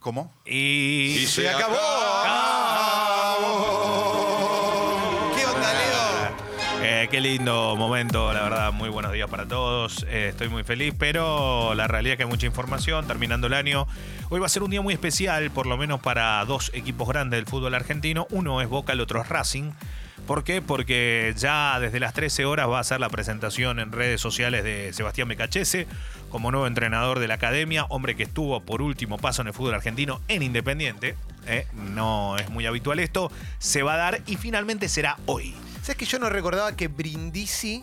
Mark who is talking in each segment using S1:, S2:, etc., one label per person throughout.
S1: ¿Cómo?
S2: Y,
S1: Y se
S2: acabó.
S3: ¿Qué onda, Leo?
S2: Eh, qué lindo momento, la verdad, muy buenos días para todos. Eh, estoy muy feliz, pero la realidad es que hay mucha información terminando el año. Hoy va a ser un día muy especial, por lo menos para dos equipos grandes del fútbol argentino. Uno es Boca, el otro es Racing. ¿Por qué? Porque ya desde las 13 horas va a ser la presentación en redes sociales de Sebastián Becachese como nuevo entrenador de la academia, hombre que estuvo por último paso en el fútbol argentino en Independiente. ¿eh? No es muy habitual esto. Se va a dar y finalmente será hoy.
S3: ¿Sabes que yo no recordaba que Brindisi.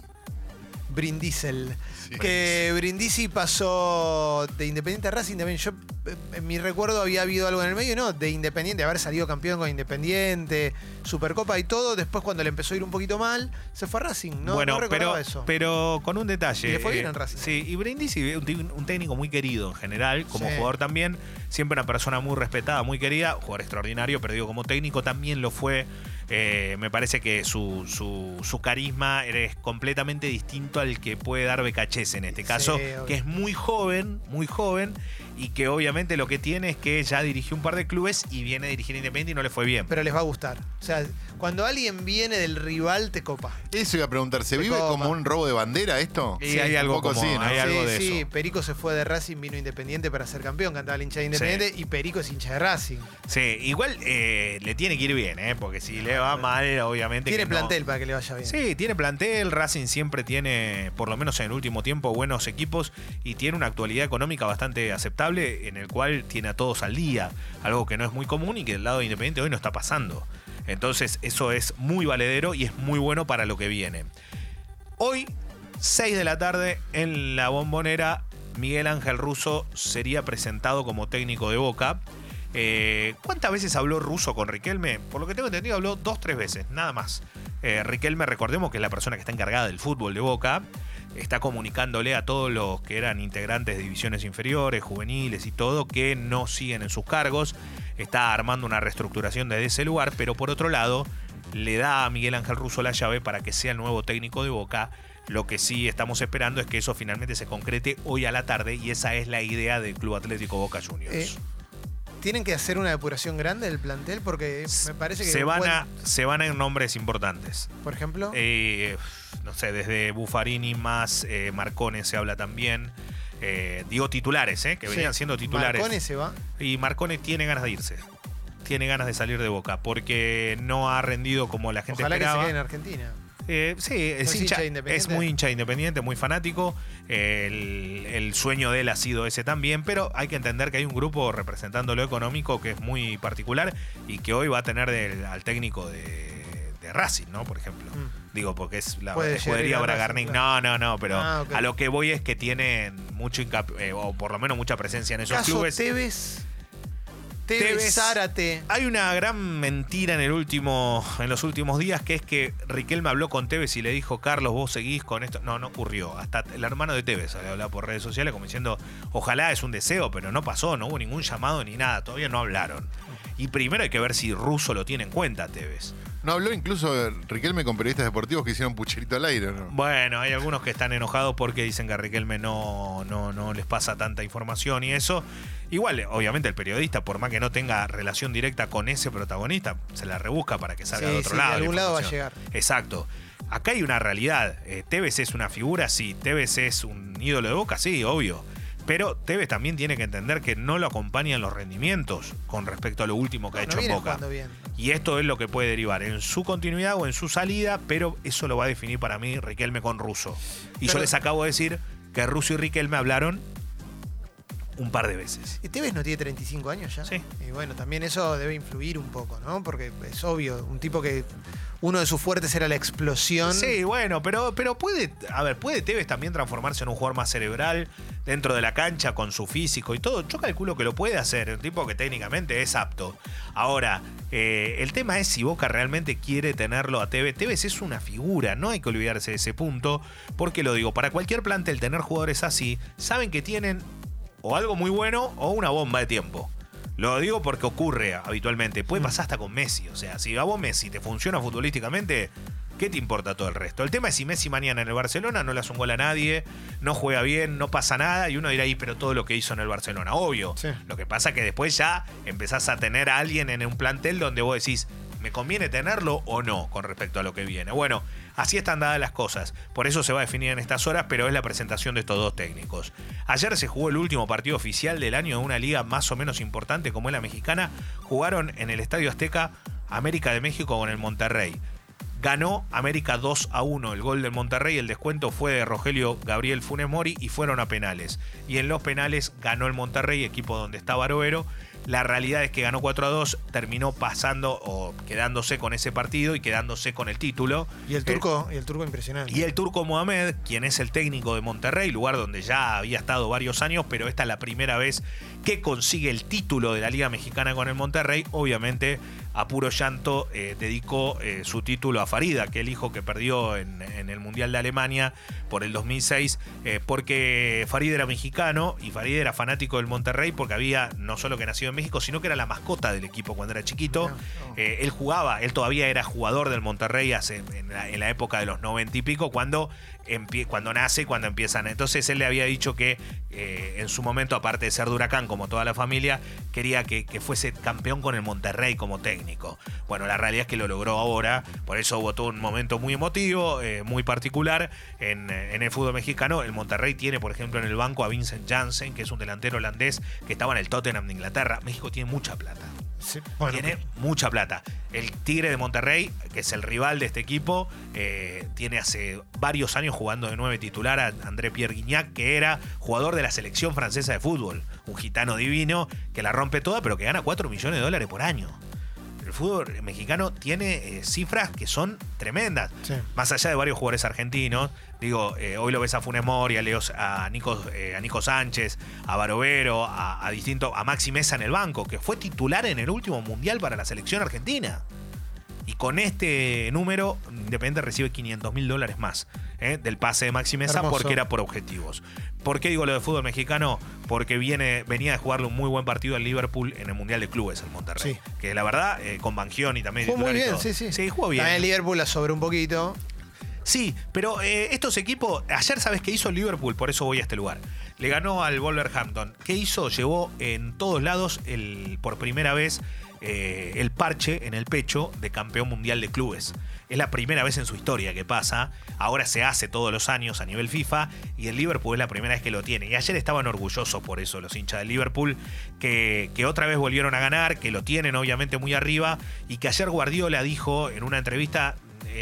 S3: Brindisel. Que Brindisi pasó de Independiente a Racing también. Yo, eh, en mi recuerdo, había habido algo en el medio, ¿no? De Independiente, haber salido campeón con Independiente, Supercopa y todo. Después, cuando le empezó a ir un poquito mal, se fue a Racing. No,
S2: bueno,
S3: no recordaba
S2: pero,
S3: eso.
S2: pero con un detalle.
S3: Y le fue bien
S2: eh,
S3: en Racing.
S2: Sí, y Brindisi, un, un técnico muy querido en general, como
S3: Sí.
S2: jugador también. Siempre una persona muy respetada, muy querida, jugador extraordinario, pero digo, como técnico también lo fue. Eh, me parece que su, su, su carisma es completamente distinto al que puede dar Becachese en este caso, que es muy joven, muy joven, y que obviamente lo que tiene es que ya dirigió un par de clubes y viene a dirigir Independiente y no le fue bien.
S3: Pero les va a gustar. O sea, cuando alguien viene del rival, te copa.
S1: Eso iba a preguntar, ¿se vive
S3: copa.
S1: como un robo de bandera esto?
S2: Y hay algo
S1: un poco
S2: como-
S1: sí, ¿no?
S2: hay algo
S3: sí,
S2: de
S3: sí,
S2: eso.
S3: Perico se fue de Racing, vino Independiente para ser campeón, cantaba el hincha de Independiente y Perico es hincha de Racing.
S2: Sí, igual eh, le tiene que ir bien, ¿eh? porque si le va mal, obviamente.
S3: Tiene
S2: que no.
S3: plantel para que le vaya bien.
S2: Sí, tiene plantel. Racing siempre tiene, por lo menos en el último tiempo, buenos equipos y tiene una actualidad económica bastante aceptable en el cual tiene a todos al día. Algo que no es muy común y que del lado de Independiente hoy no está pasando. Entonces, eso es muy valedero y es muy bueno para lo que viene. Hoy, 6 de la tarde, en la bombonera, Miguel Ángel Russo sería presentado como técnico de Boca. Eh, ¿Cuántas veces habló Russo con Riquelme? Por lo que tengo entendido, habló dos, tres veces, nada más. Eh, Riquelme, recordemos que es la persona que está encargada del fútbol de Boca. Está comunicándole a todos los que eran integrantes de divisiones inferiores, juveniles y todo, que no siguen en sus cargos. Está armando una reestructuración desde ese lugar, pero por otro lado, le da a Miguel Ángel Russo la llave para que sea el nuevo técnico de Boca. Lo que sí estamos esperando es que eso finalmente se concrete hoy a la tarde y esa es la idea del Club Atlético Boca Juniors.
S3: Eh, Tienen que hacer una depuración grande del plantel porque me parece que.
S2: se, van a, se van a nombres importantes.
S3: Por ejemplo.
S2: Eh, no sé, desde Buffarini más eh, Marcone se habla también. Eh, digo titulares, eh, que
S3: Sí.
S2: venían siendo titulares.
S3: Marcone se va.
S2: Y Marcone tiene ganas de irse. Tiene ganas de salir de Boca porque no ha rendido como la gente
S3: Ojalá que se
S2: esperaba.
S3: quede en Argentina.
S2: Eh, sí, es,
S3: ¿Es
S2: hincha-
S3: hincha independiente?
S2: es muy hincha independiente, muy fanático. El, el sueño de él ha sido ese también, pero hay que entender que hay un grupo representando lo económico que es muy particular y que hoy va a tener del- al técnico de, de Racing, ¿no? Por ejemplo.
S3: Mm.
S2: Digo, porque es la escudería Bragarnik.
S3: Racing,
S2: No, no, no, pero
S3: Ah,
S2: a lo que voy es que tienen mucho hincap- eh, o por lo menos mucha presencia en esos
S3: Caso
S2: clubes.
S3: Tevez. Tevez. Zárate.
S2: Hay una gran mentira en el último, en los últimos días, que es que Riquelme habló con Tevez y le dijo, Carlos, vos seguís con esto. No, no ocurrió. Hasta el hermano de Tevez le hablaba por redes sociales como diciendo, ojalá es un deseo, pero no pasó, no hubo ningún llamado ni nada, todavía no hablaron. Y primero hay que ver si Russo lo tiene en cuenta, Tevez.
S1: No habló incluso Riquelme con periodistas deportivos que hicieron pucherito al aire, ¿no?
S2: Bueno, hay algunos que están enojados porque dicen que a Riquelme no, no, no les pasa tanta información y eso. Igual, obviamente, el periodista, por más que no tenga relación directa con ese protagonista, se la rebusca para que salga
S3: Sí,
S2: de otro
S3: sí, de
S2: lado. la
S3: algún lado va a llegar.
S2: Exacto. Acá hay una realidad. Eh, Tevez es una figura, sí. Tevez es un ídolo de boca, sí, obvio. Pero Tevez también tiene que entender que no lo acompañan los rendimientos con respecto a lo último que ha
S3: No
S2: hecho en
S3: viene
S2: Boca. Y esto es lo que puede derivar en su continuidad o en su salida, pero eso lo va a definir para mí Riquelme con Russo. Y yo les acabo de decir que Russo y Riquelme hablaron un par de veces.
S3: ¿Y Tevez no tiene 35 años ya?
S2: Sí.
S3: Y bueno, también eso debe influir un poco, ¿no? Porque es obvio, un tipo que uno de sus fuertes era la explosión.
S2: Sí, bueno, pero, pero puede, a ver, puede Tevez también transformarse en un jugador más cerebral dentro de la cancha con su físico y todo. Yo calculo que lo puede hacer, un tipo que técnicamente es apto. Ahora, eh, el tema es si Boca realmente quiere tenerlo a Tevez. Tevez es una figura, no hay que olvidarse de ese punto. Porque lo digo, para cualquier plantel tener jugadores así, saben que tienen o algo muy bueno o una bomba de tiempo. Lo digo porque ocurre habitualmente. Puede pasar hasta con Messi. O sea, si a vos Messi te funciona futbolísticamente, ¿Qué te importa todo el resto? El tema es si Messi mañana en el Barcelona no le hace un gol a nadie, no juega bien, no pasa nada, y uno dirá, ahí, pero todo lo que hizo en el Barcelona, obvio.
S3: Sí.
S2: Lo que pasa que después ya empezás a tener a alguien en un plantel donde vos decís, ¿me conviene tenerlo o no con respecto a lo que viene? Bueno, así están dadas las cosas. Por eso se va a definir en estas horas, pero es la presentación de estos dos técnicos. Ayer se jugó el último partido oficial del año de una liga más o menos importante como es la mexicana. Jugaron en el Estadio Azteca América de México con el Monterrey. Ganó América 2 a 1 el gol del Monterrey. El descuento fue de Rogelio Gabriel Funes Mori y fueron a penales. Y en los penales ganó el Monterrey, equipo donde está Barovero. La realidad es que ganó 4 a 2, terminó pasando o quedándose con ese partido y quedándose con el título.
S3: Y el
S2: Eh,
S3: turco, y el turco impresionante.
S2: y el turco Mohamed, quien es el técnico de Monterrey, lugar donde ya había estado varios años, pero esta es la primera vez que consigue el título de la Liga Mexicana con el Monterrey, obviamente a puro llanto eh, dedicó eh, su título a Farida, que el hijo que perdió en, en el Mundial de Alemania por el 2006, eh, porque Farid era mexicano y Farid era fanático del Monterrey porque había no solo que nacido en México, sino que era la mascota del equipo cuando era chiquito. Él jugaba, él todavía era jugador del Monterrey hace, en, la, en la época de los 90 y pico, cuando, cuando nace y cuando empiezan. Entonces él le había dicho que eh, en su momento, aparte de ser de huracán, como toda la familia, quería que, que fuese campeón con el Monterrey como técnico. Bueno, la realidad es que lo logró ahora, por eso hubo todo un momento muy emotivo, eh, muy particular en, en el fútbol mexicano. El Monterrey tiene, por ejemplo, en el banco a Vincent Janssen, que es un delantero holandés que estaba en el Tottenham de Inglaterra. México tiene mucha plata.
S3: Sí, bueno,
S2: tiene mucha plata. El Tigre de Monterrey, que es el rival de este equipo, eh, tiene hace varios años jugando de nueve titular a André Pierre Guignac, que era jugador de la selección francesa de fútbol. Un gitano divino que la rompe toda, pero que gana 4 millones de dólares por año. El fútbol mexicano tiene eh, cifras que son tremendas.
S3: Sí.
S2: Más allá de varios jugadores argentinos, digo, eh, hoy lo ves a Funes Mori, a, Leos- a, Nico, eh, a Nico Sánchez, a Barovero, a, a distinto, a Maxi Mesa en el banco, que fue titular en el último mundial para la selección argentina. Y con este número, Independiente recibe 500 mil dólares más ¿eh? del pase de Maxi Mesa
S3: Hermoso.
S2: porque era por objetivos. ¿Por qué digo lo de fútbol mexicano? Porque viene, venía de jugarle un muy buen partido al Liverpool en el Mundial de Clubes, el Monterrey.
S3: Sí.
S2: Que la verdad, eh, con Bangioni también.
S3: Jugó muy
S2: y
S3: bien,
S2: todo.
S3: sí, sí.
S2: Sí, jugó bien.
S3: También el Liverpool la sobró un poquito.
S2: Sí, pero eh, estos equipos, ayer sabes qué hizo el Liverpool, por eso voy a este lugar. Le ganó al Wolverhampton. ¿Qué hizo? Llevó en todos lados el, por primera vez eh, el parche en el pecho de campeón mundial de clubes. Es la primera vez en su historia que pasa. Ahora se hace todos los años a nivel FIFA y el Liverpool es la primera vez que lo tiene. Y ayer estaban orgullosos por eso los hinchas del Liverpool, que, que otra vez volvieron a ganar, que lo tienen obviamente muy arriba y que ayer Guardiola dijo en una entrevista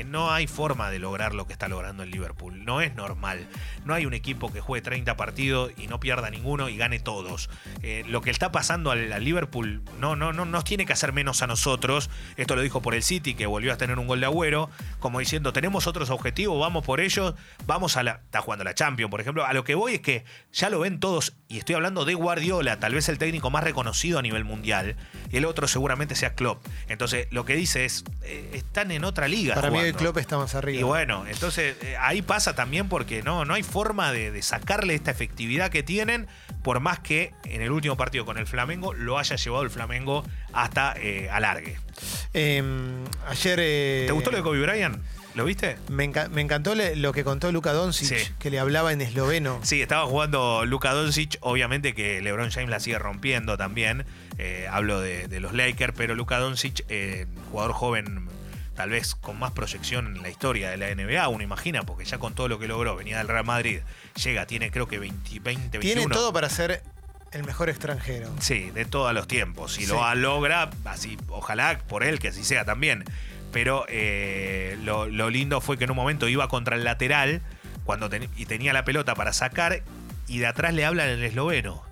S2: no hay forma de lograr lo que está logrando el Liverpool. No es normal. No hay un equipo que juegue 30 partidos y no pierda ninguno y gane todos. Eh, lo que está pasando al, Liverpool no, no, no nos tiene que hacer menos a nosotros. Esto lo dijo por el City, que volvió a tener un gol de agüero, como diciendo, tenemos otros objetivos, vamos por ellos, vamos a la... Está jugando la Champions, por ejemplo. A lo que voy es que ya lo ven todos, y estoy hablando de Guardiola, tal vez el técnico más reconocido a nivel mundial, y el otro seguramente sea Klopp. Entonces, lo que dice es, eh, están en otra liga.
S3: Para el. Klopp está más arriba.
S2: Y bueno, entonces eh, ahí pasa también porque no, no hay forma de, de sacarle esta efectividad que tienen, por más que en el último partido con el Flamengo lo haya llevado el Flamengo hasta eh, alargue.
S3: Eh, ayer. eh,
S2: ¿Te gustó lo de Kobe Bryant? ¿Lo viste?
S3: Me, enca- me encantó le- lo que contó Luka Doncic,
S2: Sí.
S3: que le hablaba en esloveno.
S2: Sí, estaba jugando Luka Doncic, obviamente que LeBron James la sigue rompiendo también. Eh, hablo de, de los Lakers, pero Luka Doncic, eh, jugador joven, tal vez con más proyección en la historia de la NBA, uno imagina, porque ya con todo lo que logró, venía del Real Madrid, llega, tiene creo que 20, 20
S3: Tiene
S2: 21.
S3: todo para ser el mejor extranjero.
S2: Sí, de todos los tiempos. Si
S3: Sí.
S2: lo logra, así, ojalá por él que así sea también. Pero eh, lo, lo lindo fue que en un momento iba contra el lateral cuando ten- y tenía la pelota para sacar y de atrás le hablan en esloveno.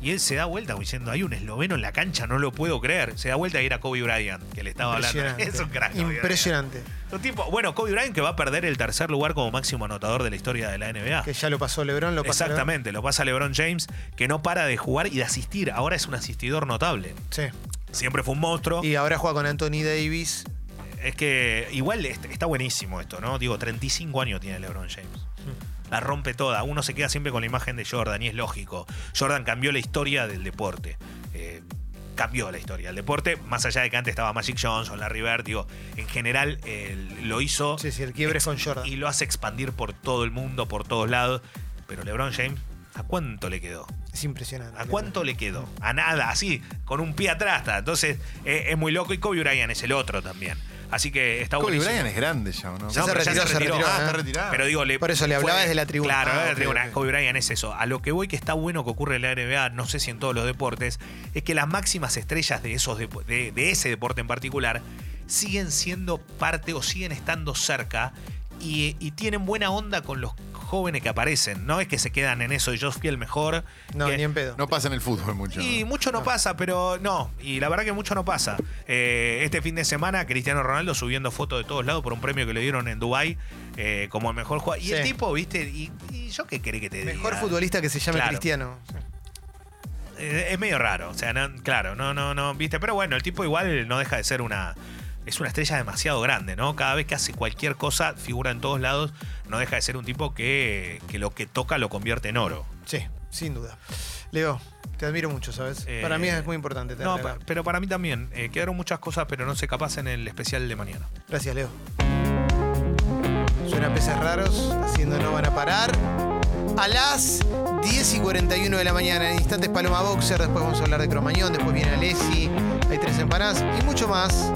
S2: Y él se da vuelta diciendo, hay un esloveno en la cancha, no lo puedo creer. Se da vuelta y era Kobe Bryant, que le estaba hablando. Es un crack.
S3: Impresionante.
S2: Un tipo, bueno, Kobe Bryant que va a perder el tercer lugar como máximo anotador de la historia de la NBA.
S3: Que ya lo pasó LeBron, lo pasó.
S2: Exactamente, lo pasa LeBron James, que no para de jugar y de asistir. Ahora es un asistidor notable.
S3: Sí.
S2: Siempre fue un monstruo.
S3: Y ahora juega con Anthony Davis.
S2: Es que igual est- está buenísimo esto, ¿no? Digo, 35 años tiene LeBron James. La rompe toda. Uno se queda siempre con la imagen de Jordan y es lógico. Jordan cambió la historia del deporte. Eh, cambió la historia del deporte, más allá de que antes estaba Magic Johnson, Larry Bird, digo, en general eh, lo hizo
S3: Sí, sí, el quiebre es con Jordan.
S2: y lo hace expandir por todo el mundo, por todos lados. Pero LeBron James, ¿a cuánto le quedó?
S3: Es impresionante.
S2: ¿A cuánto le quedó? A nada, así, con un pie atrás. está. Entonces, eh, es muy loco. Y Kobe Bryant es el otro también. Así que está
S1: Kobe
S2: buenísimo.
S1: Bryant es grande ya, ¿o ¿no?
S3: Ya
S2: No,
S3: se
S2: pero
S3: retiró, se retiró,
S1: Ah, está retirado.
S2: Pero digo, le-
S3: Por eso le hablaba
S2: fue-
S3: desde la tribuna.
S2: Claro,
S3: Ah,
S2: desde la
S3: ok,
S2: tribuna.
S3: ok.
S2: Kobe Bryant es eso. A lo que voy que está bueno que ocurre en la NBA, no sé si en todos los deportes, es que las máximas estrellas de, esos depo- de, de ese deporte en particular siguen siendo parte o siguen estando cerca y, y tienen buena onda con los jóvenes que aparecen. No es que se quedan en eso y yo fui el mejor.
S3: No,
S2: que-
S3: ni en pedo.
S1: No pasa en el fútbol mucho.
S2: y
S1: ¿no?
S2: mucho no, pasa, pero no. Y la verdad que mucho no pasa. Eh, este fin de semana, Cristiano Ronaldo subiendo fotos de todos lados por un premio que le dieron en Dubai como el mejor jugador. Y el tipo, viste, y, y yo qué querés que te
S3: Mejor
S2: diga?
S3: futbolista que se llame
S2: Claro.
S3: Cristiano.
S2: Eh, es medio raro. O sea, no- claro, no, no, no, viste. Pero bueno, el tipo igual no deja de ser una. Es una estrella demasiado grande, ¿no? Cada vez que hace cualquier cosa, figura en todos lados. No deja de ser un tipo que, que lo que toca lo convierte en oro.
S3: Sí, sin duda. Leo, te admiro mucho, ¿sabes?
S2: Eh,
S3: Para mí es muy importante.
S2: No,
S3: acá.
S2: pero para mí también. Eh, quedaron muchas cosas, pero no sé, capaz en el especial de mañana.
S3: Gracias, Leo. Suena peces raros, haciendo no van a parar. A las 10 y 41 de la mañana, en instantes Paloma Boxer, después vamos a hablar de Cromañón, después viene Alessi, hay tres empanadas y mucho más